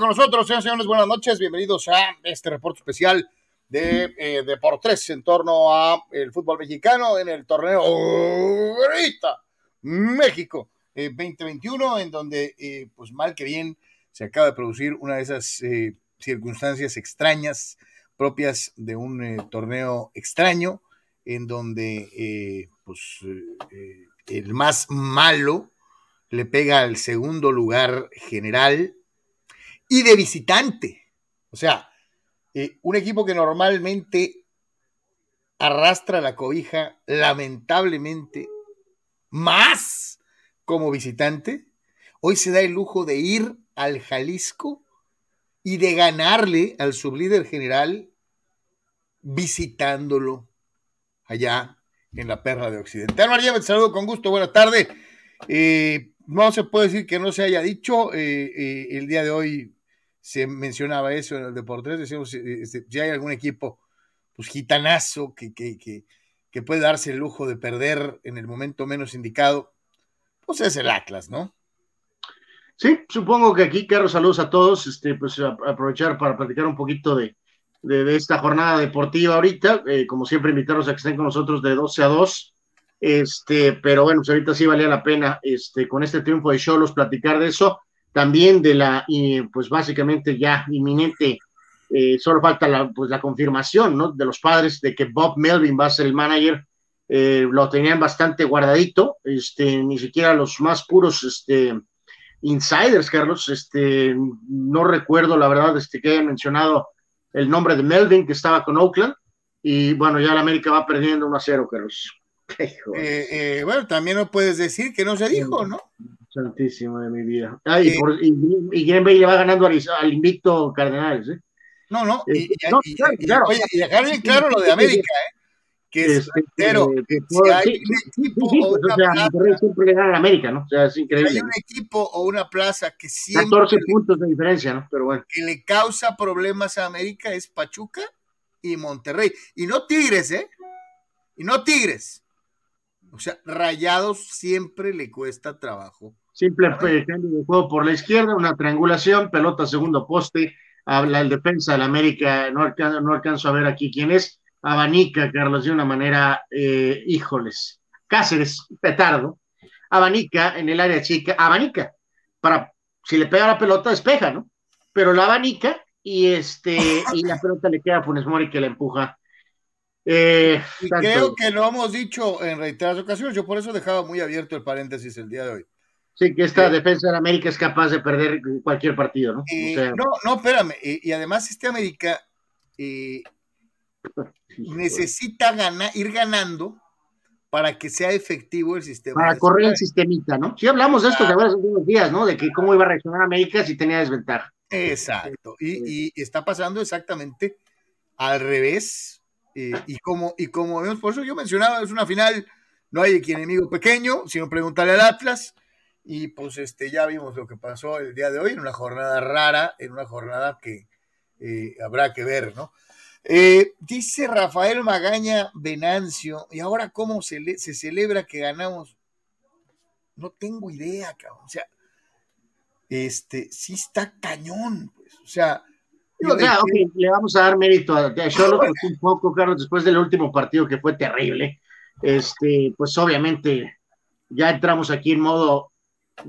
con nosotros, señores señores? Buenas noches, bienvenidos a este reporte especial de eh, Deportes en torno a el fútbol mexicano en el torneo ahorita México 2021, eh, en donde, eh, pues mal que bien, se acaba de producir una de esas eh, circunstancias extrañas propias de un torneo extraño, en donde, pues, el más malo le pega al segundo lugar general y de visitante. O sea, un equipo que normalmente arrastra la cobija, lamentablemente, más como visitante, hoy se da el lujo de ir al Jalisco y de ganarle al sublíder general visitándolo allá en la perra de Occidente. María, te saludo con gusto, buenas tardes. Eh, no se puede decir que no se haya dicho, eh, eh, el día de hoy se mencionaba eso en el Deportes, decimos, este, si hay algún equipo, pues gitanazo, que, que, que, que puede darse el lujo de perder en el momento menos indicado, pues es el Atlas, ¿no? Sí, supongo que aquí, Carlos, saludos a todos, este, pues aprovechar para platicar un poquito de, de, esta jornada deportiva ahorita, eh, como siempre invitarlos a que estén con nosotros de 12 a 2, este, pero bueno, pues ahorita sí valía la pena, este, con este triunfo de Cholos platicar de eso, también de la, y pues básicamente ya inminente, eh, solo falta la, pues la confirmación, ¿no? De los padres de que Bob Melvin va a ser el manager eh, lo tenían bastante guardadito, este, ni siquiera los más puros este, insiders, Carlos, este, no recuerdo la verdad este, que hayan mencionado el nombre de Melvin, que estaba con Oakland, y bueno, ya la América va perdiendo 1 a 0, Carlos. Eh, eh, bueno, también no puedes decir que no se dijo, ¿no? Santísimo de mi vida. Ah, y, por, Bay le va ganando al, al invicto Cardenales, ¿eh? No, no, y, claro, Oye, y dejar bien claro lo de América, ¿eh? que es este, pero si hay un equipo o una plaza, siempre le gana a América, ¿no? O sea, es increíble. Hay un equipo o una plaza que siempre 14 puntos de diferencia, ¿no? Pero bueno. Que le causa problemas a América es Pachuca y Monterrey. Y no Tigres, ¿eh? Y no Tigres. O sea, Rayados siempre le cuesta trabajo. Simple cambio de juego por la izquierda, una triangulación, pelota segundo poste, habla el defensa del América, no alcanzo, no alcanzo a ver aquí quién es, abanica, Carlos, de una manera, eh, híjoles, Cáceres, petardo, abanica en el área chica, abanica, para, si le pega la pelota, despeja, ¿no? Pero la abanica y este, y la pelota le queda a Funes Mori que la empuja. Eh, y creo que lo hemos dicho en reiteradas ocasiones, yo por eso dejaba muy abierto el paréntesis el día de hoy. Sí, que esta defensa de América es capaz de perder cualquier partido, ¿no? no, no, espérame, y, además este América eh, necesita ganar, ir ganando para que sea efectivo el sistema. Para correr el sistemita, ¿no? Sí hablamos de esto de hace unos días, ¿no? De que cómo iba a reaccionar América si tenía desventaja. Exacto. Y, está pasando exactamente al revés. Eh, y como y como vemos, por eso yo mencionaba, es una final, no hay aquí enemigo pequeño, sino preguntarle al Atlas. Y pues este ya vimos lo que pasó el día de hoy en una jornada rara, en una jornada que eh, habrá que ver, ¿no? Eh, dice Rafael Magaña Venancio, ¿y ahora cómo se, se celebra que ganamos? No tengo idea, cabrón. O sea, este, sí está cañón, pues. O sea, le vamos a dar mérito a, Cholo un poco, Carlos, después del último partido que fue terrible. Este, pues obviamente ya entramos aquí en modo,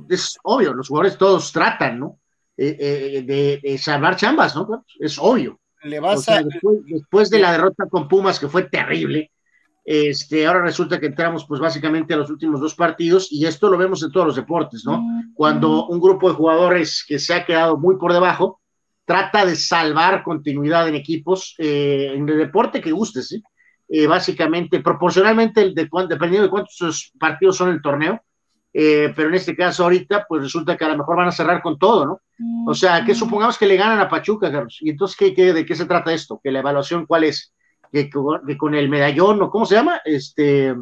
es obvio, los jugadores todos tratan, ¿no? Eh, eh, de, de, salvar chambas, ¿no? Es obvio le vas a... después, de la derrota con Pumas, que fue terrible, este, ahora resulta que entramos pues básicamente a los últimos dos partidos y esto lo vemos en todos los deportes, ¿no? Cuando un grupo de jugadores que se ha quedado muy por debajo trata de salvar continuidad en equipos, eh, en el deporte que gustes, ¿sí? Eh, básicamente, proporcionalmente, de, dependiendo de cuántos partidos son el torneo, eh, pero en este caso ahorita, pues resulta que a lo mejor van a cerrar con todo, ¿no? O sea, que supongamos que le ganan a Pachuca, Carlos. Y entonces, ¿qué, de qué se trata esto? ¿Que la evaluación cuál es? ¿Que, con el medallón o cómo se llama? Este,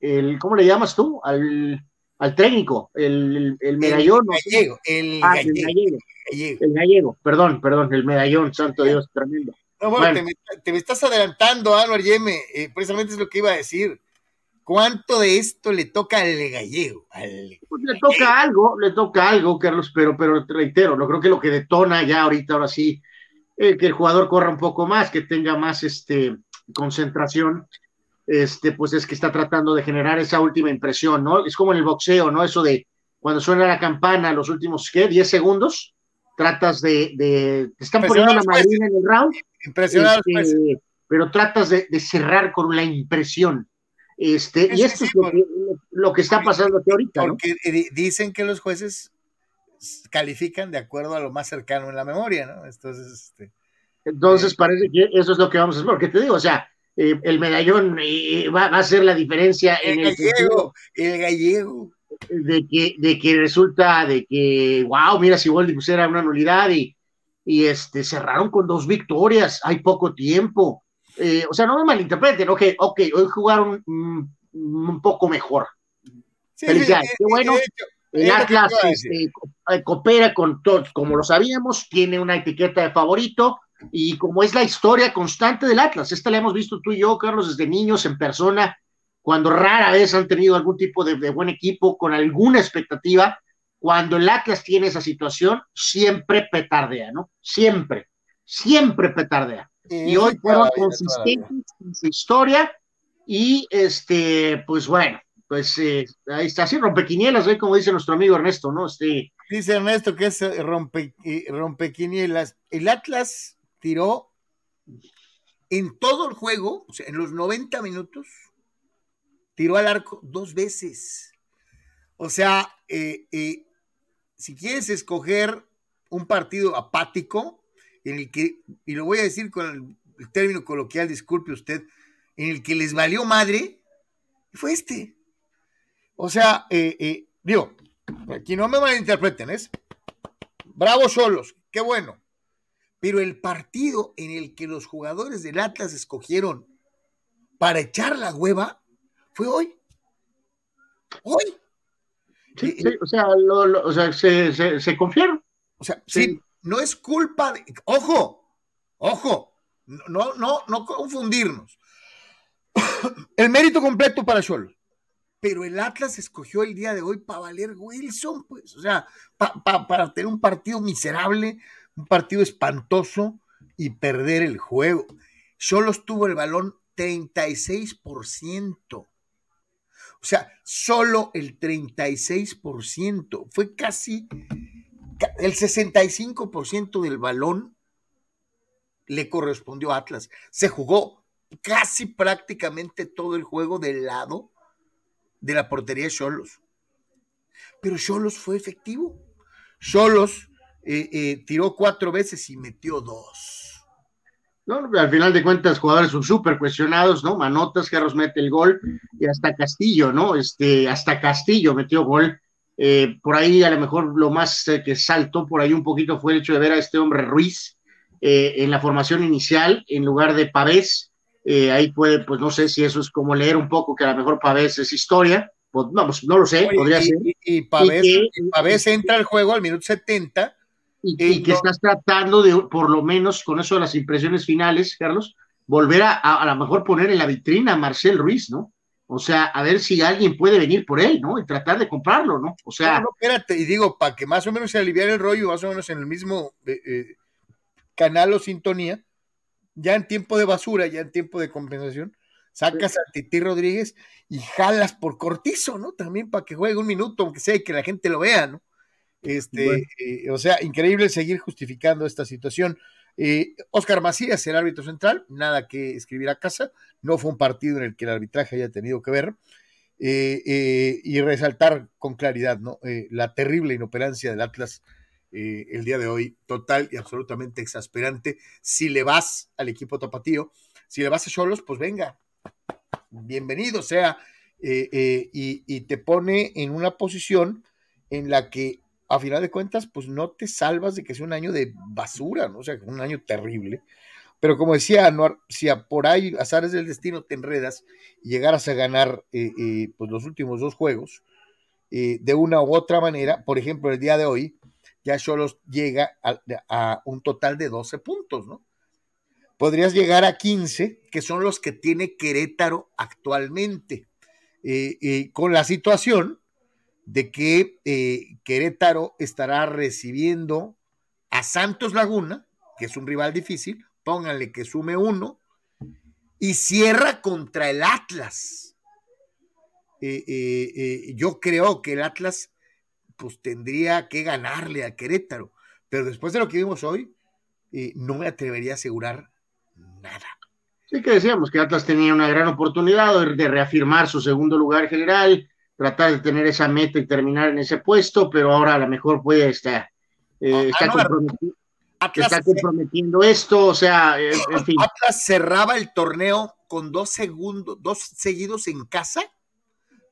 el, ¿Cómo le llamas tú? Al, al técnico, el, el, medallón. El gallego, el, ah, gallego, el gallego. perdón, perdón, el medallón, santo Dios, tremendo. No, bueno, Te, me, estás adelantando, Álvaro Yeme, eh, precisamente es lo que iba a decir ¿Cuánto de esto le toca al gallego? Pues le toca algo, le toca algo, Carlos, pero, pero reitero, no creo que lo que detona ya ahorita, ahora sí, eh, que el jugador corra un poco más, que tenga más este, concentración, este, pues es que está tratando de generar esa última impresión, ¿no? Es como en el boxeo, ¿no? Eso de cuando suena la campana, los últimos, ¿qué? 10 segundos, tratas de, de te están poniendo la madrina en el round. Impresionante. Este, pero tratas de, de cerrar con la impresión este, y esto es lo que, está pasando aquí ahorita. Porque dicen que los jueces califican de acuerdo a lo más cercano en la memoria, ¿no? Entonces, este, Entonces eh, parece que eso es lo que vamos a hacer, porque te digo, o sea, eh, el medallón eh, va, a ser la diferencia el en gallego, el, gallego. De que, de que resulta de que, wow, mira, si Boldi pusiera una nulidad y, y este, cerraron con dos victorias, hay poco tiempo. Eh, o sea, no me malinterpreten, ok, ok, hoy jugaron un poco mejor. Sí, Felicidades, qué bueno. el Atlas este, eh, coopera con todos, como lo sabíamos, tiene una etiqueta de favorito y como es la historia constante del Atlas, esta la hemos visto tú y yo, Carlos, desde niños en persona, cuando rara vez han tenido algún tipo de, de buen equipo con alguna expectativa, cuando el Atlas tiene esa situación, siempre petardea, ¿no? Siempre, siempre petardea y hoy fueron consistentes en su historia y este, pues bueno, pues eh, ahí está, así rompequinielas, ¿eh? como dice nuestro amigo Ernesto, ¿no? Este, dice Ernesto que es eh, rompe, rompequinielas. El Atlas tiró en todo el juego, o sea, en los 90 minutos, tiró al arco dos veces. O sea, si quieres escoger un partido apático, en el que, y lo voy a decir con el, término coloquial, disculpe usted, en el que les valió madre, fue este. O sea, eh, eh, digo, aquí no me malinterpreten, es bravo solos, qué bueno. Pero el partido en el que los jugadores del Atlas escogieron para echar la hueva fue hoy. Hoy. Sí, sí o sea, o sea se, se, se, confiaron. O sea, sí no es culpa de. Ojo, ojo, no, no, no confundirnos. El mérito completo para Cholos. Pero el Atlas escogió el día de hoy para valer Wilson, pues, o sea, para tener un partido miserable, un partido espantoso y perder el juego. Cholos tuvo el balón 36%. O sea, solo el 36%. Fue casi el 65% del balón le correspondió a Atlas. Se jugó casi prácticamente todo el juego del lado de la portería de Cholos. Pero Cholos fue efectivo. Cholos eh, eh, tiró cuatro veces y metió dos. No, al final de cuentas, jugadores son súper cuestionados, ¿no? Manotas, Carlos mete el gol y hasta Castillo, ¿no? Este, hasta Castillo metió gol eh, por ahí a lo mejor lo más eh, que saltó por ahí un poquito fue el hecho de ver a este hombre Ruiz en la formación inicial en lugar de Pavés. ahí puede, pues no sé si eso es como leer un poco que a lo mejor Pavés es historia. Pues, no, pues, no lo sé, podría ser. Y, Pavés, entra al juego al minuto 70. Y, que estás tratando de, por lo menos con eso de las impresiones finales, Carlos, volver a, a, a lo mejor poner en la vitrina a Marcel Ruiz, ¿no? O sea, a ver si alguien puede venir por él, ¿no? Y tratar de comprarlo, ¿no? O sea. No, espérate, y digo, para que más o menos se aliviara el rollo, más o menos en el mismo eh, eh, canal o sintonía, ya en tiempo de basura, ya en tiempo de compensación, sacas a Titi Rodríguez y jalas por cortizo, ¿no? También para que juegue un minuto, aunque sea y que la gente lo vea, ¿no? Este, eh, o sea, increíble seguir justificando esta situación. Oscar Macías, el árbitro central, nada que escribir a casa, no fue un partido en el que el arbitraje haya tenido que ver, eh, eh, y resaltar con claridad ¿no? Eh, la terrible inoperancia del Atlas el día de hoy, total y absolutamente exasperante. Si le vas al equipo tapatío, si le vas a Cholos, pues venga, bienvenido sea, y, y te pone en una posición en la que a final de cuentas, pues no te salvas de que sea un año de basura, ¿no? O sea, un año terrible. Pero como decía Anuar, si por ahí azares del destino te enredas y llegaras a ganar eh, eh, pues los últimos dos juegos, eh, de una u otra manera, por ejemplo, el día de hoy, ya solo llega a, a, un total de 12 puntos, ¿no? Podrías llegar a 15, que son los que tiene Querétaro actualmente. con la situación de que Querétaro estará recibiendo a Santos Laguna, que es un rival difícil, pónganle que sume uno, y cierra contra el Atlas. Eh, eh, eh, yo creo que el Atlas pues tendría que ganarle a Querétaro, pero después de lo que vimos hoy, no me atrevería a asegurar nada. Sí que decíamos que Atlas tenía una gran oportunidad de reafirmar su segundo lugar general, tratar de tener esa meta y terminar en ese puesto, pero ahora a lo mejor puede estar eh, está, comprometiendo, esto, o sea, en fin. Atlas cerraba el torneo con dos segundos, dos seguidos en casa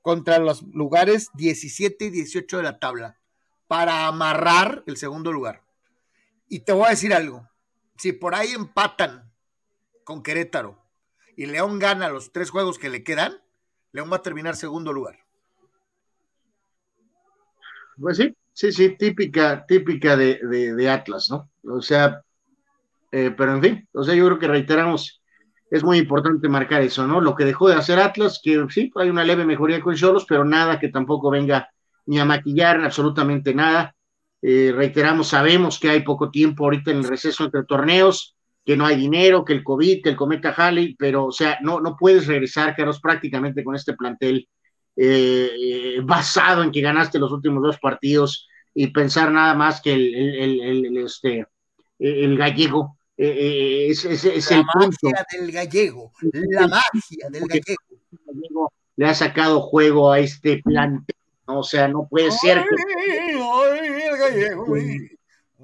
contra los lugares 17 y 18 de la tabla para amarrar el segundo lugar. Y te voy a decir algo, si por ahí empatan con Querétaro y León gana los tres juegos que le quedan, León va a terminar segundo lugar. Pues sí, Sí, sí, típica, típica de, Atlas, ¿no? O sea, eh, pero en fin, o sea, yo creo que reiteramos, es muy importante marcar eso, ¿no? Lo que dejó de hacer Atlas, que sí, hay una leve mejoría con Cholos, pero nada que tampoco venga ni a maquillar absolutamente nada. Eh, reiteramos, sabemos que hay poco tiempo ahorita en el receso entre torneos, que no hay dinero, que el COVID, que el cometa Halley, pero, o sea, no, no puedes regresar, Carlos, prácticamente con este plantel eh, basado en que ganaste los últimos dos partidos y pensar nada más que el, este, el gallego. Eh, eh, es, es, la magia del gallego, la magia del gallego. Le ha sacado juego a este plantel, o sea, no puede ser.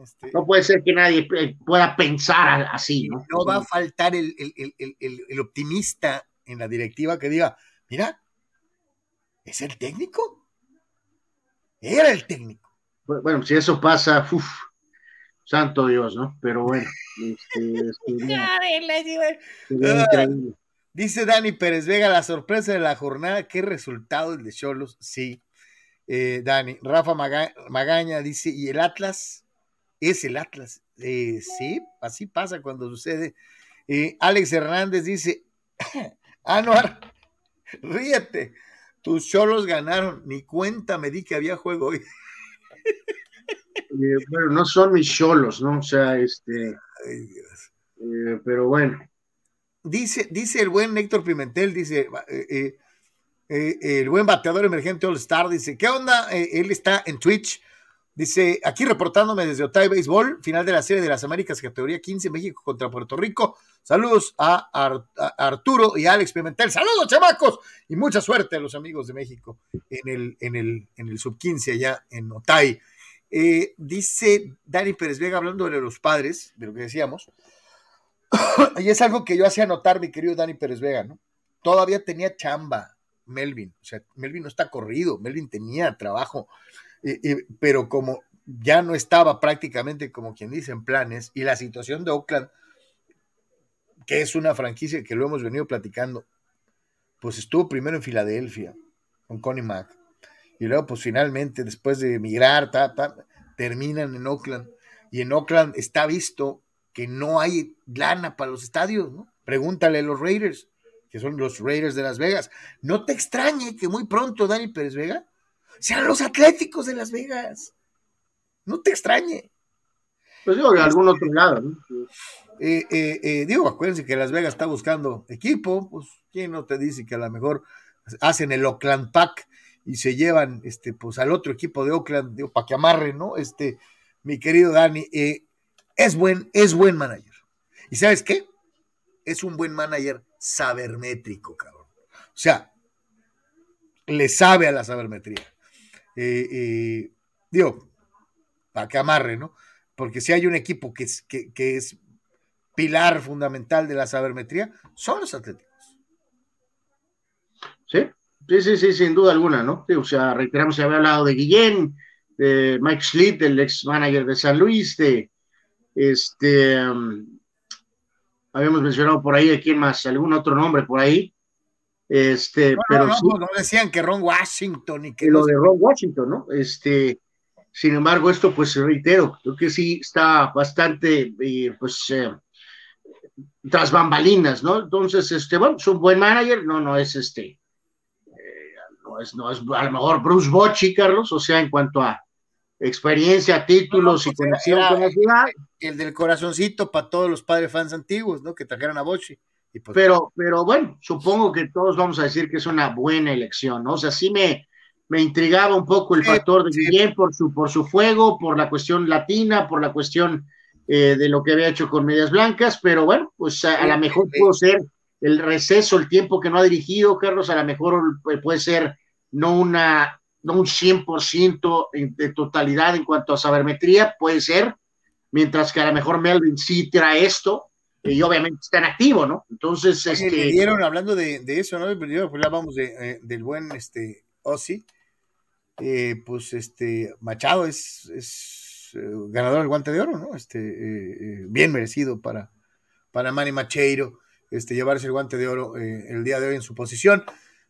Este, no puede ser que nadie pueda pensar así. No, no va a faltar el, el optimista en la directiva que diga, mira, ¿Es el técnico? Era el técnico. Bueno, si eso pasa, uf, santo Dios, ¿no? Pero bueno. Este, ah, dice Dani Pérez Vega, la sorpresa de la jornada, qué resultado el de Cholos, sí. Eh, Dani, Rafa Magaña dice, ¿y el Atlas? Es el Atlas. Eh, sí, así pasa cuando sucede. Eh, Alex Hernández dice, Anuar, ríete. Tus cholos ganaron, ni cuenta me di que había juego hoy. Eh, bueno, no son mis cholos, ¿no? O sea, este. Eh, pero bueno. Dice, dice el buen Héctor Pimentel, dice, eh, el buen bateador emergente All Star, dice, ¿qué onda? él está en Twitch Dice, aquí reportándome desde Otay Béisbol, final de la serie de las Américas, categoría 15, México contra Puerto Rico. Saludos a, Arturo y Alex Pimentel. Saludos, chamacos. Y mucha suerte a los amigos de México en el, en el, en el sub 15 allá en Otay. Eh, dice Dani Pérez Vega, hablando de los padres, de lo que decíamos, y es algo que yo hacía notar, mi querido Dani Pérez Vega, ¿no? Todavía tenía chamba Melvin, o sea, Melvin no está corrido, Melvin tenía trabajo pero como ya no estaba prácticamente, como quien dice, en planes, y la situación de Oakland, que es una franquicia que lo hemos venido platicando, pues estuvo primero en Filadelfia, con Connie Mack, y luego pues finalmente, después de emigrar, terminan en Oakland, y en Oakland está visto que no hay lana para los estadios, ¿no? Pregúntale a los Raiders, que son los Raiders de Las Vegas. No te extrañe que muy pronto Dani Pérez Vega sean los Atléticos de Las Vegas. No te extrañe. Pues digo, de algún otro lado, ¿no? Eh, eh, eh, digo, acuérdense que Las Vegas está buscando equipo, pues, ¿quién no te dice que a lo mejor hacen el Oakland Pack y se llevan, este, pues, al otro equipo de Oakland, digo, para que amarre, ¿no? Este, mi querido Dani, es buen, es buen manager. ¿Y sabes qué? Es un buen manager sabermétrico, cabrón. O sea, le sabe a la sabermetría eh, eh, digo, para que amarre, ¿no? Porque si hay un equipo que es, que, es pilar fundamental de la sabermetría, son los atléticos. Sí, sí, sí, sí, sin duda alguna, ¿no? O sea, reiteramos, se había hablado de Guillén, de Mike Schlitt, el ex manager de San Luis, de este, um, habíamos mencionado por ahí, ¿a quién más? ¿Algún otro nombre por ahí? Este, pero no, no, decían que Ron Washington y que lo de Ron Washington, ¿no? Este, sin embargo, esto, pues reitero, creo que sí está bastante, eh, pues, eh, tras bambalinas, ¿no? Entonces, este, bueno, es un buen manager, no, no es este, eh, no es, no es a lo mejor Bruce Bocci, Carlos, o sea, en cuanto a experiencia, títulos y pues, conexión con la ciudad. El del corazoncito para todos los padres fans antiguos, ¿no? Que trajeron a Pues, pero, pero bueno, supongo que todos vamos a decir que es una buena elección, ¿no? O sea, sí me, me intrigaba un poco el factor de Guillén por su, por su fuego, por la cuestión latina, por la cuestión eh, de lo que había hecho con Medias Blancas, pero bueno, pues a, lo mejor pudo ser el receso, el tiempo que no ha dirigido, Carlos, a lo mejor puede ser no una no un 100% de totalidad en cuanto a sabermetría, puede ser, mientras que a lo mejor Melvin sí trae esto, y obviamente está en activo, ¿no? Entonces, este... Le dieron, hablando de, eso, ¿no? Pues hablábamos de, eh, del buen este, Ozzy, eh, pues este, Machado es, es eh, ganador del guante de oro, ¿no? Este, bien merecido para, para Manny Macheiro, este, llevarse el guante de oro el día de hoy en su posición.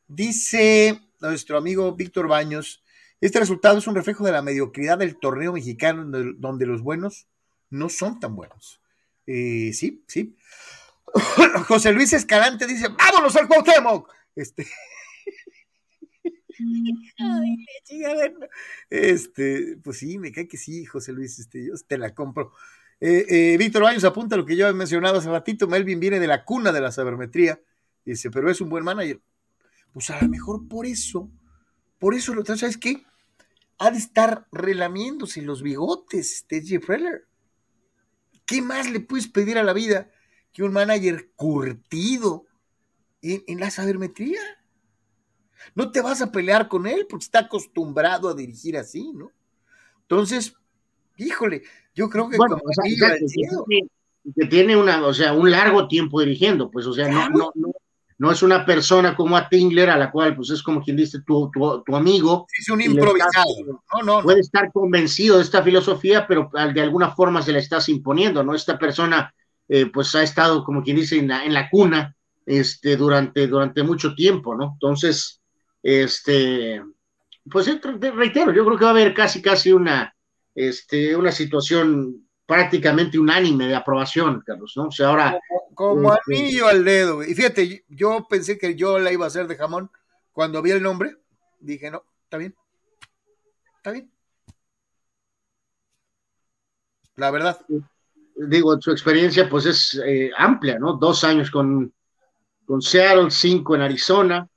Dice nuestro amigo Víctor Baños, este resultado es un reflejo de la mediocridad del torneo mexicano donde los buenos no son tan buenos. Eh, sí, sí. José Luis Escalante dice, vámonos al Cuauhtémoc. Este... este, pues sí, me cae que sí, José Luis, este, yo te la compro. Eh, eh, Víctor Baños apunta lo que yo he mencionado hace ratito, Melvin viene de la cuna de la sabermetría, dice, pero es un buen manager. Pues a lo mejor por eso, por eso, ¿sabes qué? Ha de estar relamiéndose los bigotes, este Jeff Reller. ¿Qué más le puedes pedir a la vida que un manager curtido en, la sabermetría? No te vas a pelear con él porque está acostumbrado a dirigir así, ¿no? Entonces, híjole, yo creo que bueno, que, tiene una, o sea, un largo tiempo dirigiendo, pues, o sea, no, no, no, no es una persona como a Tingler, a la cual, pues es como quien dice tu, tu, amigo. Es un improvisado. no, no, puede estar convencido de esta filosofía, pero de alguna forma se la estás imponiendo, ¿no? Esta persona, eh, pues ha estado, como quien dice, en la, en la cuna este, durante, durante mucho tiempo, ¿no? Entonces, este, pues reitero, yo creo que va a haber casi, casi una, este, una situación prácticamente unánime de aprobación, Carlos, ¿no? O sea, ahora... Como, anillo al dedo, Y fíjate, yo pensé que yo la iba a hacer de jamón. Cuando vi el nombre, dije, no, está bien. Está bien. La verdad. Digo, su experiencia pues es eh, amplia, ¿no? Dos años con, con Seattle, cinco en Arizona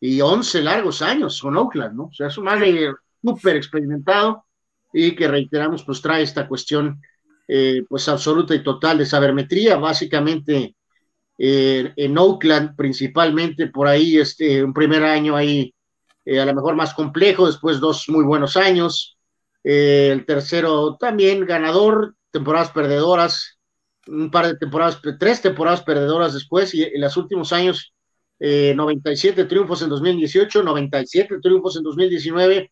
y once largos años con Oakland, ¿no? O sea, es un madre súper experimentado y que reiteramos, pues trae esta cuestión eh, pues absoluta y total de sabermetría, básicamente eh, en Oakland principalmente, por ahí este, un primer año ahí eh, a lo mejor más complejo, después dos muy buenos años, el tercero también ganador, temporadas perdedoras, un par de temporadas, tres temporadas perdedoras después y en los últimos años 97 triunfos en 2018, 97 triunfos en 2019,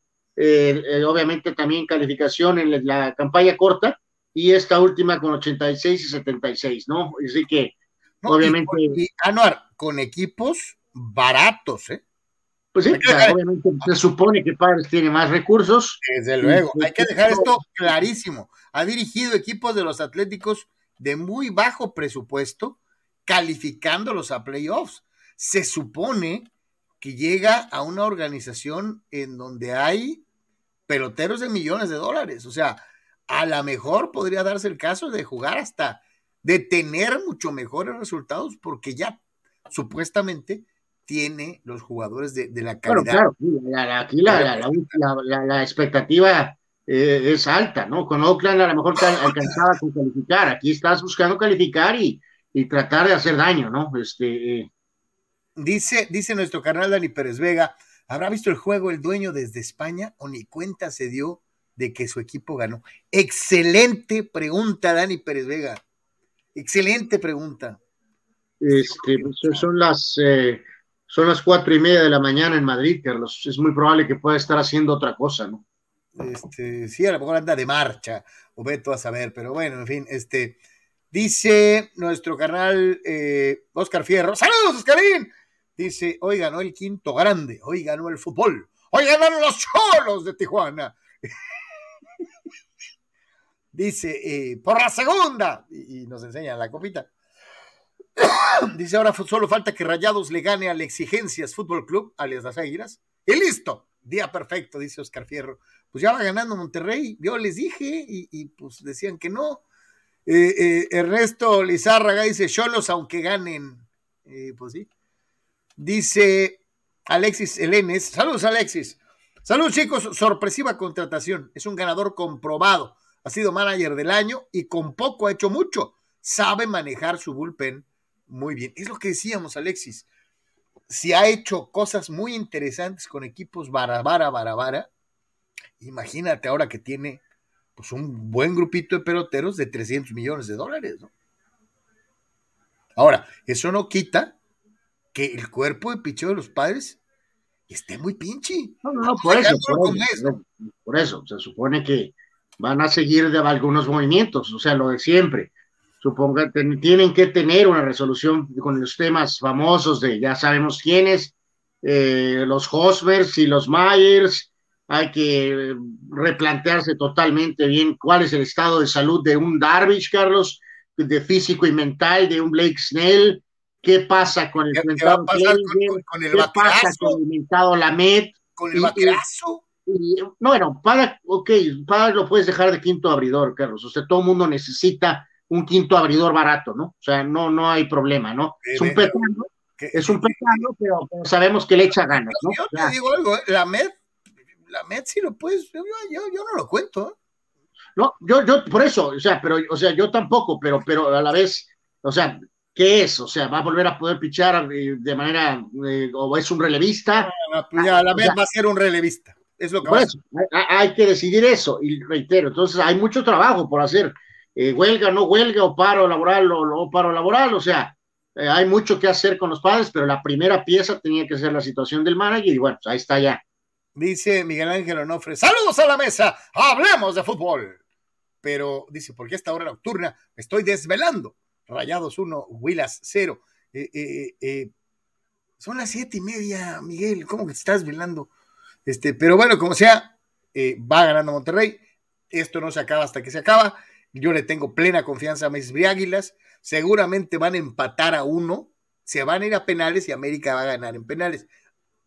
obviamente también calificación en la campaña corta, y esta última con 86 y 76, ¿no? Así que, obviamente. Y, Anuar, con equipos baratos, ¿eh? Pues sí, obviamente se supone que Padres tiene más recursos. Desde luego, hay que dejar esto clarísimo. Ha dirigido equipos de los Atléticos de muy bajo presupuesto, calificándolos a playoffs. Se supone que llega a una organización en donde hay peloteros de millones de dólares. O sea, a lo mejor podría darse el caso de jugar hasta, de tener mucho mejores resultados, porque ya supuestamente tiene los jugadores de, la calidad. claro, aquí la, expectativa eh, es alta, ¿no? Con Oakland a lo mejor alcanzaba con calificar, aquí estás buscando calificar y, tratar de hacer daño, ¿no? Este, eh. Dice, dice nuestro carnal Dani Pérez Vega, ¿habrá visto el juego el dueño desde España o ni cuenta se dio de que su equipo ganó? Excelente pregunta, Dani Pérez Vega. Excelente pregunta. Este, pues, son las eh, son las cuatro y media de la mañana en Madrid, Carlos. Es muy probable que pueda estar haciendo otra cosa, ¿no? Este, sí, a lo mejor anda de marcha, o veto a saber, pero bueno, en fin, este, dice nuestro canal eh, Oscar Fierro, saludos Oscarín, dice, hoy ganó el quinto grande, hoy ganó el fútbol, hoy ganaron los cholos de Tijuana, Dice, eh, por la segunda, y, nos enseña la copita. Dice, ahora solo falta que Rayados le gane al Exigencias Fútbol Club, alias las Águilas, Y listo, día perfecto, dice Oscar Fierro. Pues ya va ganando Monterrey, yo les dije y, pues decían que no. Eh, eh, Ernesto Lizárraga dice, Cholos aunque ganen. Eh, pues sí. Dice Alexis Elenes, saludos Alexis. Saludos chicos, sorpresiva contratación. Es un ganador comprobado. Ha sido manager del año y con poco ha hecho mucho. Sabe manejar su bullpen muy bien. Es lo que decíamos, Alexis. Si ha hecho cosas muy interesantes con equipos barabara, barabara, imagínate ahora que tiene pues un buen grupito de peloteros de 300 millones de dólares, ¿no? Ahora, eso no quita que el cuerpo de picheo de los padres esté muy pinche. No, no, no, por eso, por eso, se supone que van a seguir de algunos movimientos, o sea, lo de siempre. Suponga, tienen que tener una resolución con los temas famosos de ya sabemos quiénes, eh, los Hosbers y los Myers, hay que replantearse totalmente bien cuál es el estado de salud de un Darvish, Carlos, de físico y mental, de un Blake Snell, qué pasa con el mentado con, el qué pasa con el mentado Lamet, con el vaquerazo. No, bueno, para, ok, para lo puedes dejar de quinto abridor, Carlos. O sea, todo el mundo necesita un quinto abridor barato, ¿no? O sea, no, no hay problema, ¿no? es un pecado, es un pecado, pero, sabemos que le echa ganas, ¿no? Yo te digo algo, ¿eh? la Met, la Met sí lo puedes, yo, yo, yo no lo cuento, ¿eh? No, yo, yo, por eso, o sea, pero, o sea, yo tampoco, pero, pero a la vez, o sea, ¿qué es? O sea, ¿va a volver a poder pichar eh, de manera, eh, o es un relevista? ya, la vez va a ser un relevista. Es lo que por eso, hay, hay, que decidir eso, y reitero, entonces hay mucho trabajo por hacer. Eh, huelga, no huelga, o paro laboral, o no paro laboral, o sea, hay mucho que hacer con los padres, pero la primera pieza tenía que ser la situación del manager, y bueno, pues ahí está ya. Dice Miguel Ángel Onofre, saludos a la mesa, hablemos de fútbol pero dice, ¿por qué esta hora nocturna me estoy desvelando? Rayados 1, Willas 0. Eh, eh, eh, son las siete y media, Miguel, ¿cómo que te estás velando? Este, pero bueno, como sea, va ganando Monterrey. Esto no se acaba hasta que se acaba. Yo le tengo plena confianza a mis Briáguilas. Seguramente van a empatar a uno. Se van a ir a penales y América va a ganar en penales.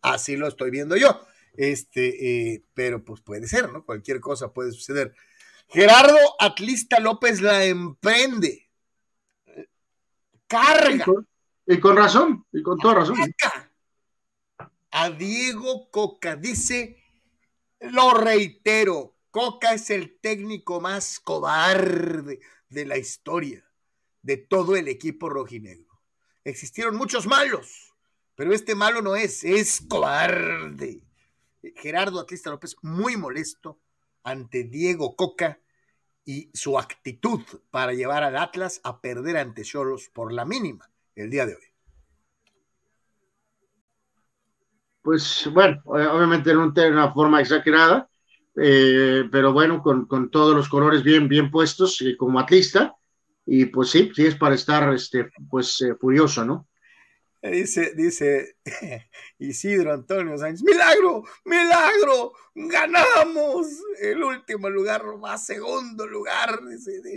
Así lo estoy viendo yo. Este, pero pues puede ser, ¿no? Cualquier cosa puede suceder. Gerardo Atlista López la emprende. Carga. Y con, razón, y con toda razón. A Diego Coca dice, lo reitero, Coca es el técnico más cobarde de la historia de todo el equipo rojinegro. Existieron muchos malos, pero este malo no es, es cobarde. Gerardo Atlista López muy molesto ante Diego Coca y su actitud para llevar al Atlas a perder ante Cholos por la mínima el día de hoy. Pues bueno, obviamente no tiene una forma exagerada, eh, pero bueno, con, con, todos los colores bien, bien puestos eh, como atlista, y pues sí, sí es para estar este, pues eh, furioso, ¿no? Dice, dice Isidro Antonio Sánchez, milagro, milagro, ganamos el último lugar, más segundo lugar,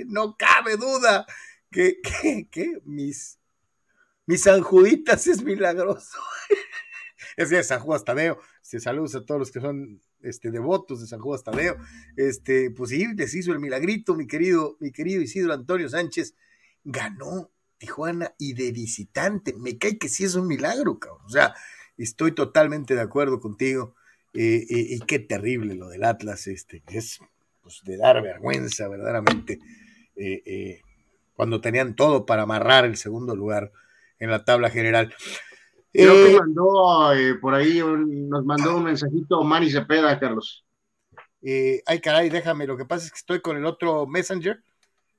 no cabe duda que, que, mis, mis Sanjuditas es milagroso. es que San Juan Tadeo, saludos a todos los que son este, devotos de San Juan Tadeo, este, pues sí, les hizo el milagrito, mi querido, mi querido Isidro Antonio Sánchez, ganó Tijuana y de visitante. Me cae que sí es un milagro, cabrón. O sea, estoy totalmente de acuerdo contigo. Eh, eh, y qué terrible lo del Atlas, este, es pues, de dar vergüenza, verdaderamente, eh, cuando tenían todo para amarrar el segundo lugar en la tabla general. Creo que mandó por ahí, nos mandó un mensajito Manny Cepeda, Carlos. ay, caray, déjame, lo que pasa es que estoy con el otro Messenger.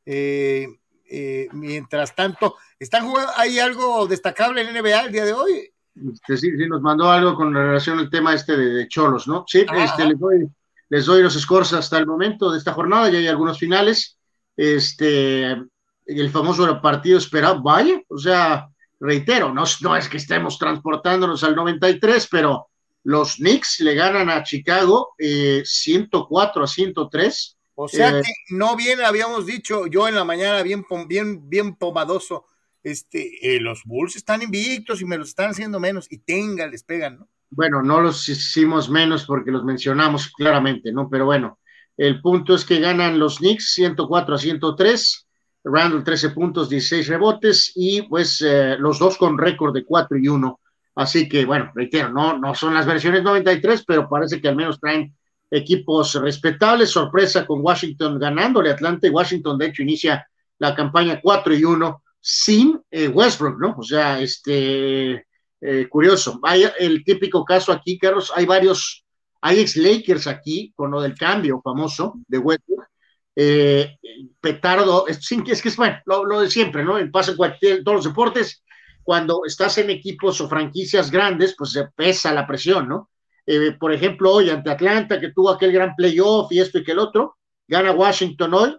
Eh, eh, mientras tanto, ¿están jugando? ¿Hay algo destacable en NBA el día de hoy? Este, sí, sí, nos mandó algo con relación al tema este de, Cholos, ¿no? Sí, este, les, doy, les doy los scores hasta el momento de esta jornada, ya hay algunos finales. Este, el famoso partido esperado, vaya, o sea, reitero, no, no es que estemos transportándonos al 93, pero los Knicks le ganan a Chicago 104 eh, a 103 o sea eh, que no bien habíamos dicho yo en la mañana, bien, bien, bien pomadoso, este, eh, los Bulls están invictos y me los están haciendo menos y tenga, les pegan, ¿no? Bueno, no los hicimos menos porque los mencionamos claramente, ¿no? Pero bueno, el punto es que ganan los Knicks 104 a 103, Randall 13 puntos, 16 rebotes y pues eh, los dos con récord de 4 y 1. Así que bueno, reitero, no, no son las versiones 93, pero parece que al menos traen equipos respetables. Sorpresa con Washington ganándole Atlanta y Washington de hecho inicia la campaña 4 y 1 sin eh, Westbrook, ¿no? O sea, este, eh, curioso. Hay el típico caso aquí, Carlos, hay varios, hay ex Lakers aquí con lo del cambio famoso de Westbrook. Eh, petardo, es, es que es bueno, lo, de siempre, ¿no? En pasa en todos los deportes, cuando estás en equipos o franquicias grandes, pues se pesa la presión, ¿no? por ejemplo, hoy ante Atlanta, que tuvo aquel gran playoff y esto y que el otro, gana Washington hoy,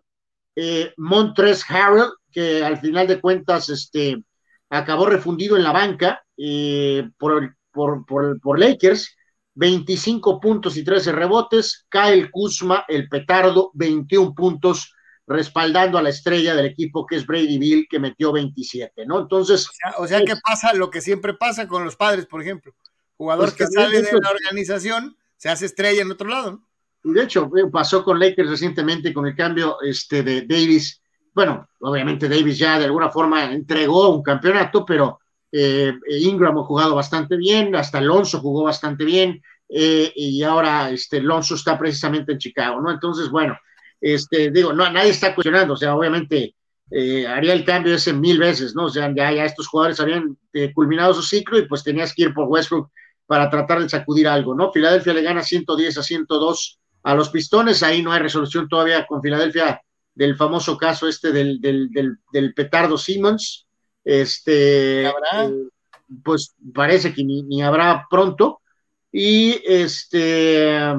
Montres Harrell que al final de cuentas este, acabó refundido en la banca eh, por, por, por, Lakers, 25 puntos y 13 rebotes, Kyle Kuzma, el petardo, 21 puntos, respaldando a la estrella del equipo que es Brady Bill, que metió 27, ¿no? Entonces... O sea, que pasa lo que siempre pasa con los padres, por ejemplo. Jugador pues que sale de la organización se hace estrella en otro lado, De hecho, eh, pasó con Lakers recientemente con el cambio este, de Davis. Bueno, obviamente Davis ya de alguna forma entregó un campeonato, pero eh, Ingram ha jugado bastante bien, hasta Alonso jugó bastante bien, eh, y ahora este Alonso está precisamente en Chicago, ¿no? Entonces, bueno, este, digo, no, nadie está cuestionando, o sea, obviamente eh, haría el cambio ese mil veces, ¿no? O sea, ya, estos jugadores habían culminado su ciclo y pues tenías que ir por Westbrook para tratar de sacudir algo, ¿no? Filadelfia le gana 110 a 102 a los Pistones, ahí no hay resolución todavía con Filadelfia del famoso caso este del, del, petardo Simmons. Este, eh, pues parece que ni, habrá pronto. Y este,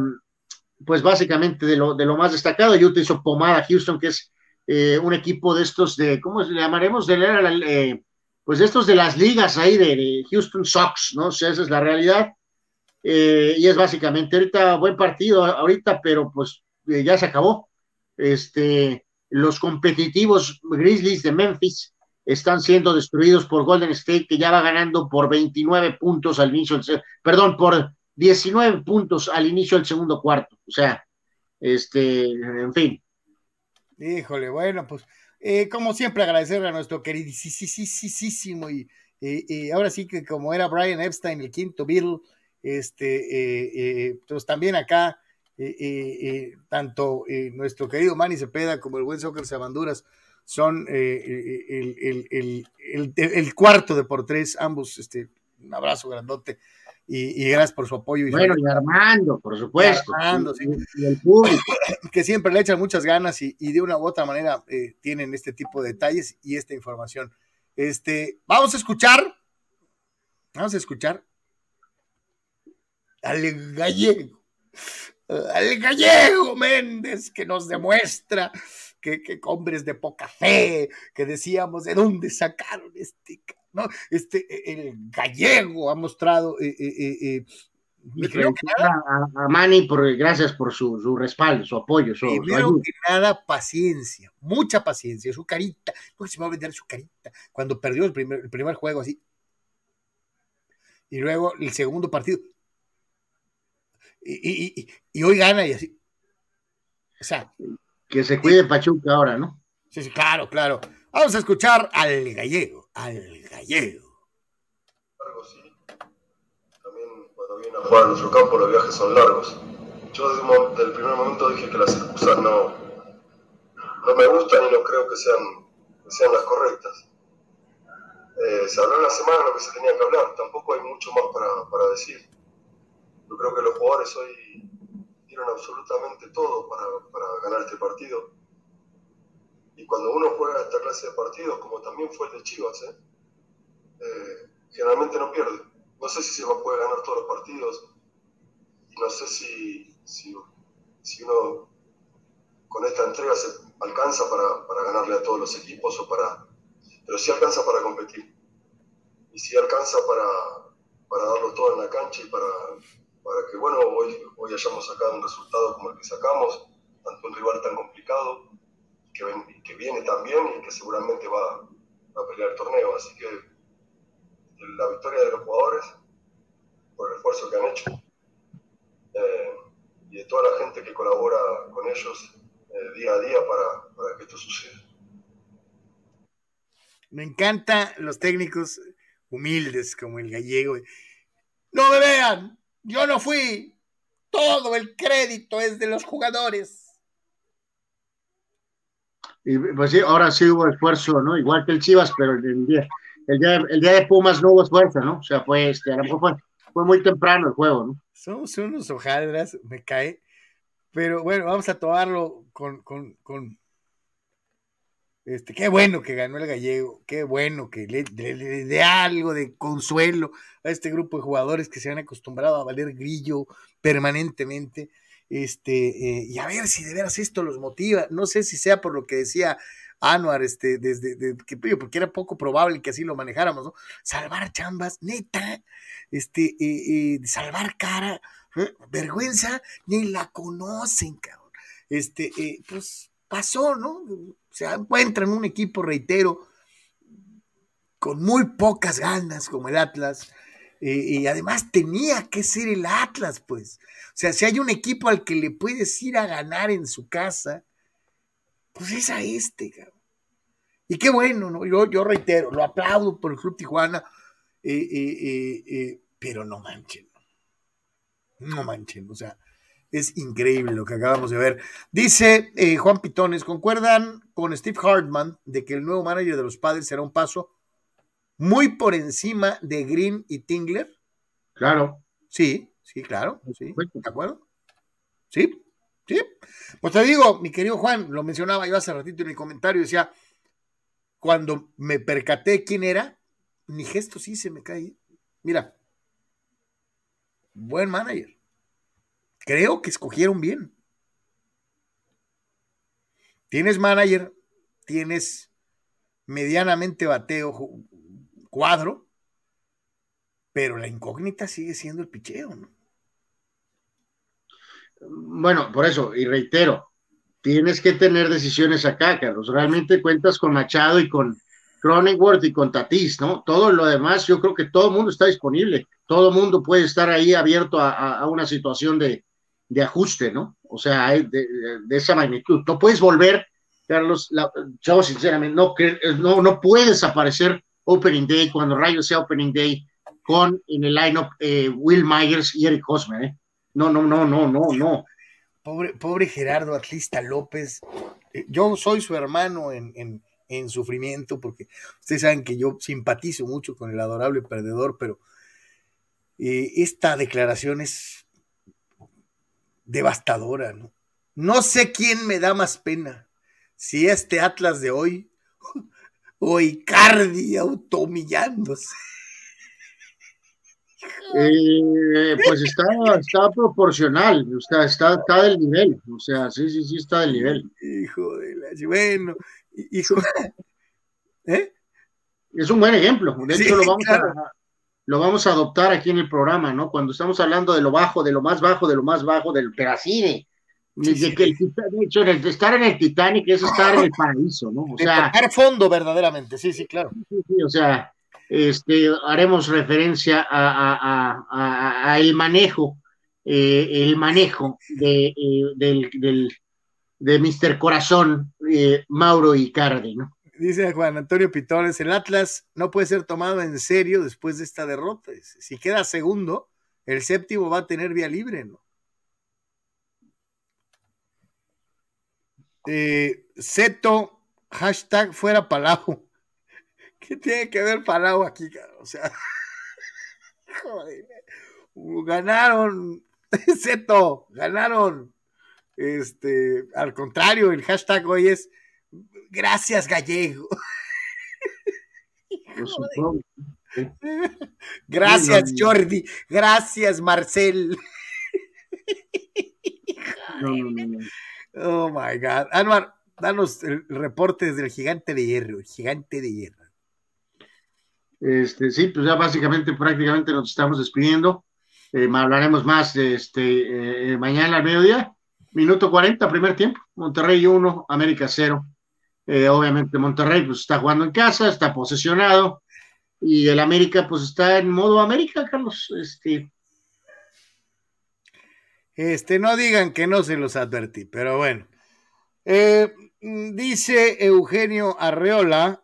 pues básicamente de lo, de lo más destacado, yo te hizo pomada Houston, que es eh, un equipo de estos de, ¿cómo le llamaremos? De, eh, pues estos de las ligas ahí de, Houston Sox, ¿no? O sea, esa es la realidad. y es básicamente ahorita buen partido ahorita, pero pues ya se acabó. Este, los competitivos Grizzlies de Memphis están siendo destruidos por Golden State, que ya va ganando por 29 puntos al inicio, del, perdón, por 19 puntos al inicio del segundo cuarto. O sea, este, en fin. Híjole, bueno, pues eh, como siempre agradecerle a nuestro queridísimo y, y, ahora sí que como era Brian Epstein, el quinto Bill, este, eh, eh, pues también acá eh, eh, eh, tanto nuestro querido Manny Cepeda como el buen Soccer Sabanduras son el, cuarto de por tres, ambos, este, un abrazo grandote y, gracias por su apoyo. Y bueno, y Armando, por supuesto. Y, el público. Que siempre le echan muchas ganas y, de una u otra manera tienen este tipo de detalles y esta información. Este, vamos a escuchar, vamos a escuchar al gallego al gallego Méndez, que nos demuestra que, que, hombres de poca fe, que decíamos de dónde sacaron este, ¿no? Este, el gallego ha mostrado. Eh, eh, eh, creo que nada, a, Manny, por, gracias por su, su, respaldo, su apoyo. Su, primero que nada, paciencia, mucha paciencia, su carita, porque se me va a vender su carita cuando perdió el primer, el primer juego así. Y luego el segundo partido, y, hoy gana y así. O sea. Que se cuide Pachuca ahora, ¿no? Sí, sí, claro, claro. Vamos a escuchar al gallego, al gallego. Sí. También cuando viene a jugar a nuestro campo los viajes son largos. Yo desde, el primer momento dije que las excusas no, no me gustan y no creo que sean, sean las correctas. Eh, se habló en la semana lo que se tenía que hablar, tampoco hay mucho más para, para decir. Yo creo que los jugadores hoy dieron absolutamente todo para, para ganar este partido. Y cuando uno juega esta clase de partidos, como también fue el de Chivas, ¿eh? Eh, generalmente no pierde. No sé si se va a poder ganar todos los partidos y no sé si, si, si uno con esta entrega se alcanza para, para, ganarle a todos los equipos o para pero sí alcanza para competir y sí alcanza para, para darlo todo en la cancha y para, para que, bueno, hoy, hoy hayamos sacado un resultado como el que sacamos ante un rival tan complicado que, ven, que viene también y que seguramente va, a pelear el torneo. Así que la victoria de los jugadores por el esfuerzo que han hecho eh, y de toda la gente que colabora con ellos eh, día a día para, para que esto suceda. Me encantan los técnicos humildes como el gallego. No me vean, yo no fui. Todo el crédito es de los jugadores. Y pues sí, ahora sí hubo esfuerzo, ¿no? Igual que el Chivas, pero el día, el día, el día de Pumas no hubo esfuerzo, ¿no? O sea, fue, este, a lo mejor fue, fue muy temprano el juego, ¿no? Somos unos hojaldras, me cae. Pero bueno, vamos a tomarlo con, con, con este, qué bueno que ganó el gallego, qué bueno que le, dé algo de consuelo a este grupo de jugadores que se han acostumbrado a valer grillo permanentemente. Este, eh, y a ver si de veras esto los motiva. No sé si sea por lo que decía Anuar, este, desde que porque era poco probable que así lo manejáramos, ¿no? Salvar chambas, neta, este, eh, eh, salvar cara, vergüenza, ni la conocen, cabrón. Este, pues pasó, ¿no? Se encuentra en un equipo, reitero, con muy pocas ganas como el Atlas. Eh, y además tenía que ser el Atlas, pues. O sea, si hay un equipo al que le puedes ir a ganar en su casa, pues es a este, cabrón. Y qué bueno, ¿no? Yo, yo reitero, lo aplaudo por el Club Tijuana, eh, eh, pero no manchen. No manchen, o sea, es increíble lo que acabamos de ver. Dice eh, Juan Pitones, ¿concuerdan con Steve Hartman de que el nuevo manager de los padres será un paso muy por encima de Green y Tingler? Claro. Sí, sí, claro. Sí, ¿De acuerdo? Sí, sí. Pues te digo, mi querido Juan, lo mencionaba yo hace ratito en mi comentario, decía, cuando me percaté quién era, mi gesto sí se me cae. Mira, buen manager creo que escogieron bien. Tienes manager, tienes medianamente bateo cuadro, pero la incógnita sigue siendo el picheo, ¿no? Bueno, por eso, y reitero, tienes que tener decisiones acá, Carlos. Realmente cuentas con Machado y con Cronenworth y con Tatís, ¿no? Todo lo demás, yo creo que todo el mundo está disponible. Todo el mundo puede estar ahí abierto a una situación de, de ajuste, ¿no? O sea, de, de, esa magnitud. No puedes volver, Carlos, yo sinceramente, no, no, no puedes aparecer Opening Day cuando Rayos sea Opening Day con en el lineup eh, Will Myers y Eric Hosmer, ¿eh? No, no, no, no, no, no. Pobre, pobre Gerardo Atlista López. Eh, yo soy su hermano en, en, en, sufrimiento, porque ustedes saben que yo simpatizo mucho con el adorable perdedor, pero eh, esta declaración es devastadora, ¿no? No sé quién me da más pena, si este Atlas de hoy o Icardi automillándose. Eh, pues está, está proporcional, está, está, está, del nivel, o sea, sí, sí, sí está del nivel. Hijo de la, bueno, hijo, ¿eh? Es un buen ejemplo, de hecho lo vamos a, lo vamos a adoptar aquí en el programa, ¿no? Cuando estamos hablando de lo bajo, de lo más bajo, de lo más bajo, del pero así de, que el, de hecho, el, estar en el Titanic es estar en el paraíso, ¿no? O sea, tocar fondo verdaderamente, sí, sí, claro. Sí, sí, o sea, este, haremos referencia a, el manejo, eh, el manejo de, eh, del, del, de Mr. Corazón, eh, Mauro Icardi, ¿no? Dice Juan Antonio Pitones, el Atlas no puede ser tomado en serio después de esta derrota. Si queda segundo, el séptimo va a tener vía libre, ¿no? Eh, hashtag fuera Palau. ¿Qué tiene que ver Palau aquí? O sea, joder, ganaron, Zeto, ganaron. Este, al contrario, el hashtag hoy es Gracias, gallego. Gracias, Jordi. Gracias, Marcel. oh my God. Anuar, danos el reporte desde el gigante de hierro, el gigante de hierro. Este, sí, pues ya básicamente, prácticamente nos estamos despidiendo. Eh, hablaremos más este eh, mañana al mediodía. Minuto 40, primer tiempo. Monterrey 1, América 0. Eh, obviamente Monterrey pues está jugando en casa, está posesionado y el América pues está en modo América, Carlos. Este... Este, no digan que no se los advertí, pero bueno. Eh, dice Eugenio Arreola,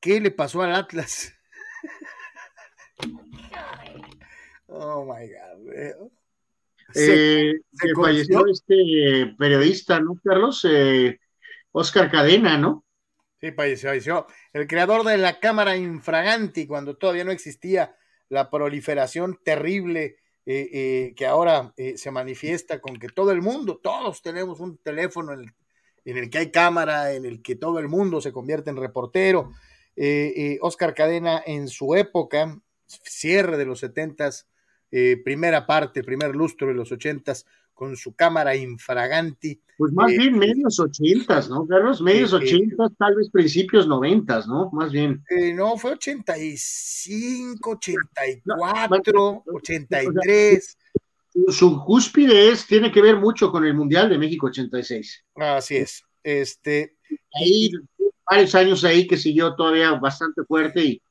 ¿qué le pasó al Atlas? oh my God. Se, eh, falleció este periodista, ¿no, Carlos? Eh, Oscar Cadena, ¿no? Sí, falleció. El creador de la cámara infraganti, cuando todavía no existía la proliferación terrible eh, eh, que ahora eh, se manifiesta con que todo el mundo, todos tenemos un teléfono en el, que hay cámara, en el que todo el mundo se convierte en reportero. Oscar Cadena en su época, cierre de los setentas, primera parte, primer lustro de los ochentas, con su cámara infraganti. Pues más eh, bien medios ochentas, ¿no, Carlos? Medios eh, eh, ochentas, tal vez principios noventas, ¿no? Más bien. no, fue 85, 84, 83. Su cúspide es, tiene que ver mucho con el Mundial de México 86. Así es. Este. Ahí, varios años ahí que siguió todavía bastante fuerte y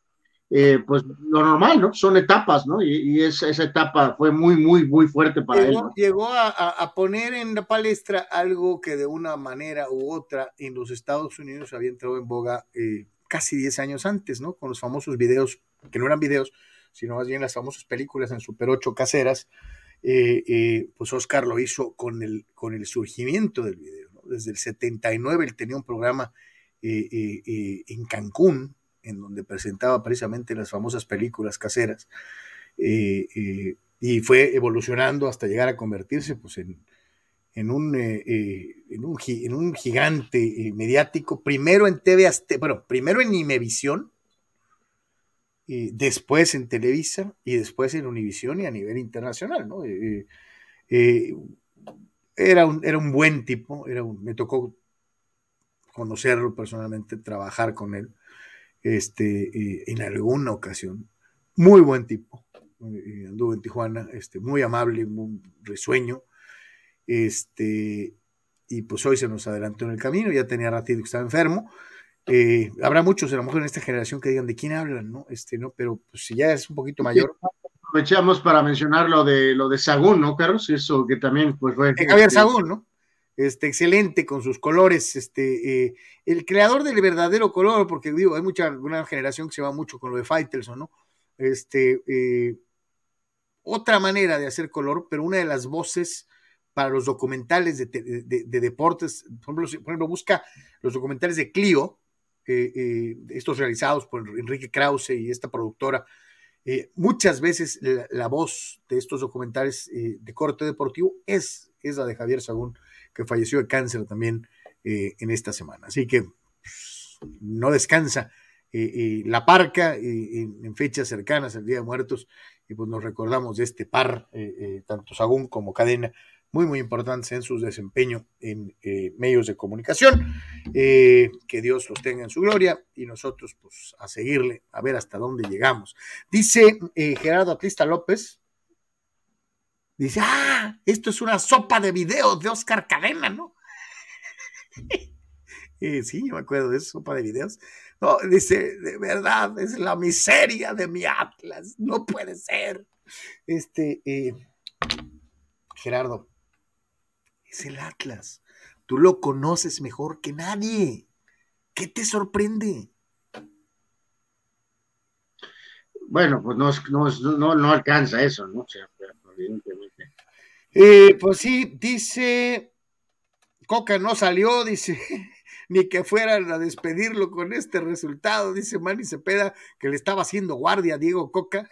eh, pues lo normal, ¿no? Son etapas, ¿no? Y, esa, etapa fue muy, muy, muy fuerte para él. ¿no? Llegó a, poner en la palestra algo que de una manera u otra en los Estados Unidos había entrado en boga eh, casi 10 años antes, ¿no? Con los famosos videos, que no eran videos, sino más bien las famosas películas en Super 8 caseras. Eh, pues Oscar lo hizo con el, con el surgimiento del video, ¿no? Desde el 79 él tenía un programa en Cancún, en donde presentaba precisamente las famosas películas caseras, eh, eh, y fue evolucionando hasta llegar a convertirse pues, en, en, un, eh, en, un, en un, gigante mediático, primero en TV bueno, primero en Imevisión, después en Televisa y después en Univisión y a nivel internacional, ¿no? era, un, era un buen tipo, era me tocó conocerlo personalmente, trabajar con él este, eh, en alguna ocasión. Muy buen tipo. Eh, anduvo en Tijuana, este, muy amable, muy risueño. Este, y pues hoy se nos adelantó en el camino, ya tenía ratito que estaba enfermo. Eh, habrá muchos, a lo mejor en esta generación, que digan de quién hablan, ¿no? Este, ¿no? Pero pues, si ya es un poquito mayor. Aprovechamos para mencionar lo de lo de Sagún, ¿no, Carlos? Eso que también pues fue. Javier Sagún, ¿no? Este, excelente con sus colores, este, eh, el creador del verdadero color, porque digo, hay mucha, una generación que se va mucho con lo de Faitelson, ¿no? Este, eh, otra manera de hacer color, pero una de las voces para los documentales de, deportes, por ejemplo, busca los documentales de Clio, eh, estos realizados por Enrique Krause y esta productora, muchas veces la, voz de estos documentales de corte deportivo es, es la de Javier Sagún que falleció de cáncer también eh, en esta semana. Así que pues, no descansa eh, eh, la parca en fechas cercanas al Día de Muertos y pues nos recordamos de este par, tanto Sagún como Cadena, muy, muy importantes en su desempeño en medios de comunicación. que Dios los tenga en su gloria y nosotros, pues, a seguirle, a ver hasta dónde llegamos. Dice Gerardo Atlista López, Dice, ah, esto es una sopa de videos de Oscar Cadena, ¿no? sí, yo me acuerdo de esa sopa de videos. No, dice, de verdad, es la miseria de mi Atlas, no puede ser. Este, eh, Gerardo, es el Atlas. Tú lo conoces mejor que nadie. ¿Qué te sorprende? Bueno, pues no, no, no, alcanza eso, ¿no? O sea, evidentemente. Eh, pues sí, dice, Coca no salió, dice, ni que fueran a despedirlo con este resultado, dice Manny Cepeda, que le estaba haciendo guardia a Diego Coca.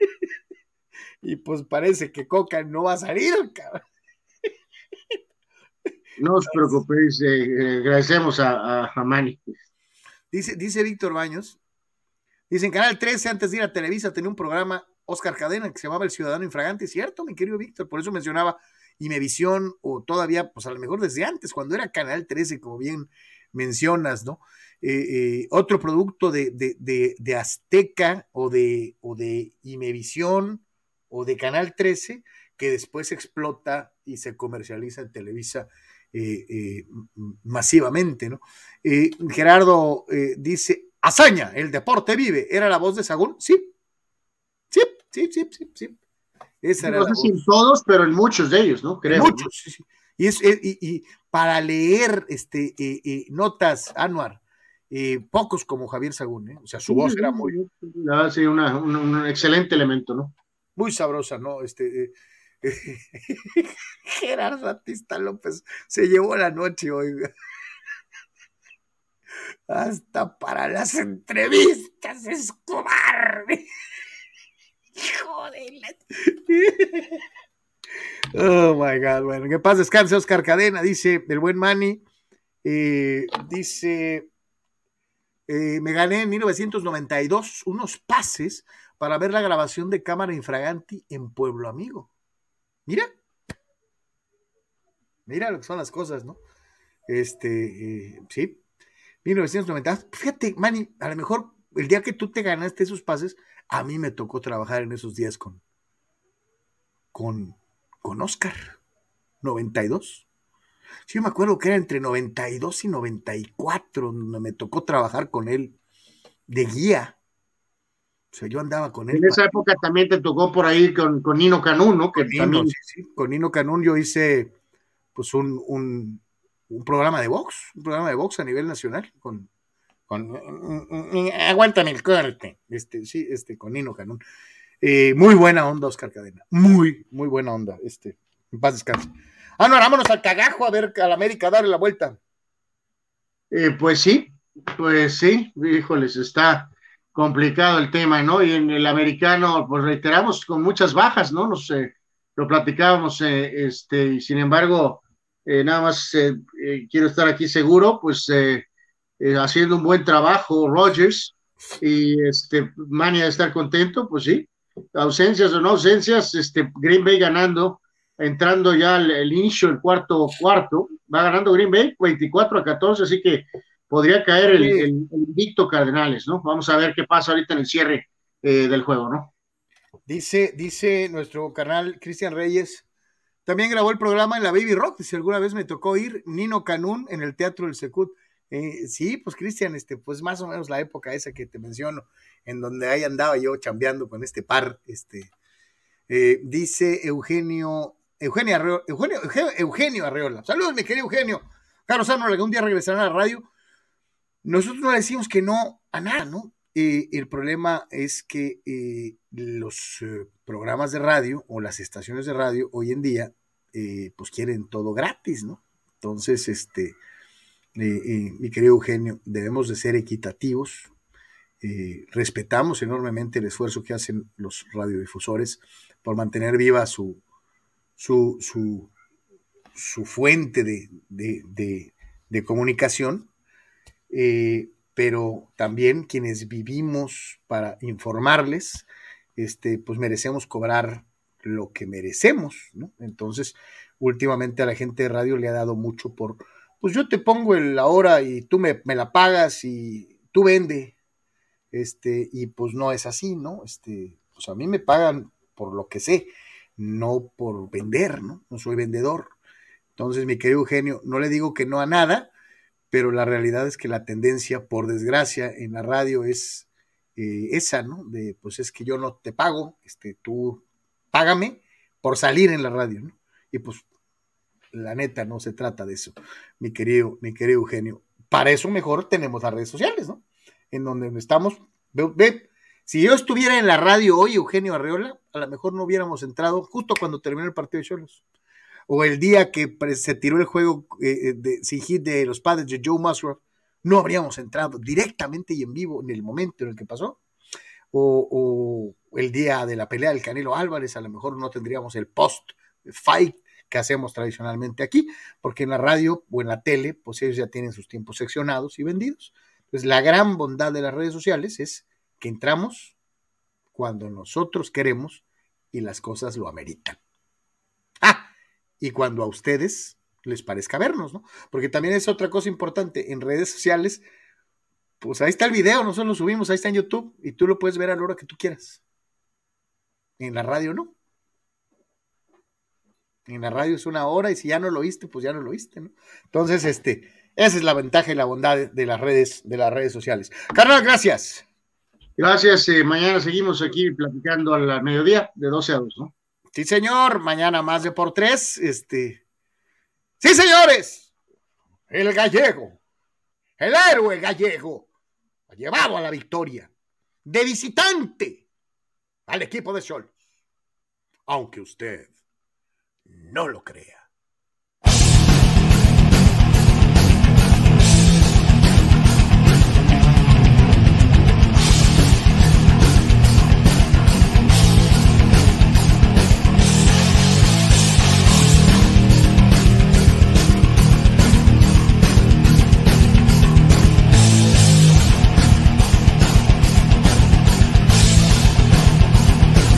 y pues parece que Coca no va a salir, cabrón. No os preocupéis, eh, agradecemos a, a, Manny. Dice, dice Víctor Baños, dice en Canal 13, antes de ir a Televisa, tenía un programa Oscar Cadena, que se llamaba El Ciudadano Infragante, ¿cierto, mi querido Víctor? Por eso mencionaba Imevisión, o todavía, pues a lo mejor desde antes, cuando era Canal 13, como bien mencionas, ¿no? Eh, eh, otro producto de, de, Azteca o de, o de Imevisión o de Canal 13, que después explota y se comercializa en Televisa eh, masivamente, ¿no? Gerardo dice, hazaña, el deporte vive, ¿era la voz de Sagún? Sí, Sí, sí, sí, sí, sí. Esa era no sé si en todos, pero en muchos de ellos, ¿no? Creo. Muchos, sí, sí. Y, es, y, para leer este, eh, eh, notas, Anuar, eh, pocos como Javier Sagún, ¿eh? o sea, su voz era muy... Ah, sí, un excelente elemento, ¿no? Muy sabrosa, ¿no? Este, Gerardo Atista López se llevó la noche, oiga. Hasta para las entrevistas, Escobar. Joder. Oh my God. Bueno, que paz descanse, Oscar Cadena, dice el buen Manny. Eh, dice: eh, Me gané en 1992 unos pases para ver la grabación de cámara infraganti en Pueblo Amigo. Mira. Mira lo que son las cosas, ¿no? Este, eh, sí. 1990. Fíjate, Manny, a lo mejor el día que tú te ganaste esos pases, a mí me tocó trabajar en esos días con, con, con Oscar. 92. Sí, me acuerdo que era entre 92 y 94 donde me tocó trabajar con él de guía. O sea, yo andaba con él. En esa época también te tocó por ahí con, con Nino Canún, ¿no? Que con Nino, sí, sí. Con Nino Canún yo hice pues un, un, un, programa de box, un programa de box a nivel nacional con, con aguántame el corte, este, sí, este, con Nino Canún. Eh, muy buena onda, Oscar Cadena. Muy, muy buena onda. Este, en paz descanse. Ah, no, vámonos al cagajo a ver al América darle la vuelta. Eh, pues sí, pues sí, híjoles, está complicado el tema, ¿no? Y en el americano, pues reiteramos, con muchas bajas, ¿no? Nos, eh, lo platicábamos, eh, este, y sin embargo, eh, nada más quiero estar aquí seguro, pues haciendo un buen trabajo Rogers y este, Mania de estar contento, pues sí, ausencias o no ausencias, este, Green Bay ganando, entrando ya el, el inicio, el cuarto cuarto, va ganando Green Bay 24 a 14, así que podría caer el, el, Victo Cardenales, ¿no? Vamos a ver qué pasa ahorita en el cierre eh, del juego, ¿no? Dice, dice nuestro canal Cristian Reyes, también grabó el programa en la Baby Rock, si alguna vez me tocó ir, Nino Canún en el Teatro del Secut. Eh, sí, pues Cristian, este, pues más o menos la época esa que te menciono, en donde ahí andaba yo chambeando con este par, este, eh, dice Eugenio, Eugenio Arreola, Eugenio, Eugenio Arreola, saludos mi querido Eugenio, Carlos Arnold, algún día regresará a la radio, nosotros no decimos que no a nada, ¿no? Eh, el problema es que eh, los programas de radio o las estaciones de radio hoy en día, pues quieren todo gratis, ¿no? Entonces, este, mi querido Eugenio, debemos de ser equitativos. respetamos enormemente el esfuerzo que hacen los radiodifusores por mantener viva su, su, su, fuente de comunicación, eh, pero también quienes vivimos para informarles, este, pues merecemos cobrar lo que merecemos. Entonces, últimamente a la gente de radio le ha dado mucho por, pues yo te pongo la hora y tú me, me, la pagas y tú vende, este, y pues no es así, ¿no? Este, pues a mí me pagan por lo que sé, no por vender, ¿no? No soy vendedor. Entonces, mi querido Eugenio, no le digo que no a nada, pero la realidad es que la tendencia, por desgracia, en la radio es eh, esa, ¿no? De, pues es que yo no te pago, este, tú págame por salir en la radio, ¿no? Y pues, la neta, no se trata de eso, mi querido, mi querido Eugenio. Para eso mejor tenemos las redes sociales, ¿no? En donde estamos, ve, ve, si yo estuviera en la radio hoy, Eugenio Arreola, a lo mejor no hubiéramos entrado justo cuando terminó el partido de Cholos o el día que se tiró el juego eh, eh, de, sin hit de los padres de Joe Musgrove, no habríamos entrado directamente y en vivo en el momento en el que pasó. O, el día de la pelea del Canelo Álvarez, a lo mejor no tendríamos el post-fight que hacemos tradicionalmente aquí, porque en la radio o en la tele, pues ellos ya tienen sus tiempos seccionados y vendidos. Entonces, la gran bondad de las redes sociales es que entramos cuando nosotros queremos y las cosas lo ameritan y cuando a ustedes les parezca vernos, ¿no? Porque también es otra cosa importante, en redes sociales, pues ahí está el video, nosotros lo subimos, ahí está en YouTube y tú lo puedes ver a la hora que tú quieras. En la radio no. En la radio es una hora y si ya no lo oíste, pues ya no lo oíste, ¿no? Entonces, este, esa es la ventaja y la bondad de las redes, de las redes sociales. Carnal, gracias. Gracias. Eh, mañana seguimos aquí platicando al mediodía de 12 a 2, ¿no? Sí, señor. Mañana más de por tres. Este. Sí, señores. El gallego. El héroe gallego. Ha llevado a la victoria. De visitante al equipo de Sol. Aunque usted no lo crea.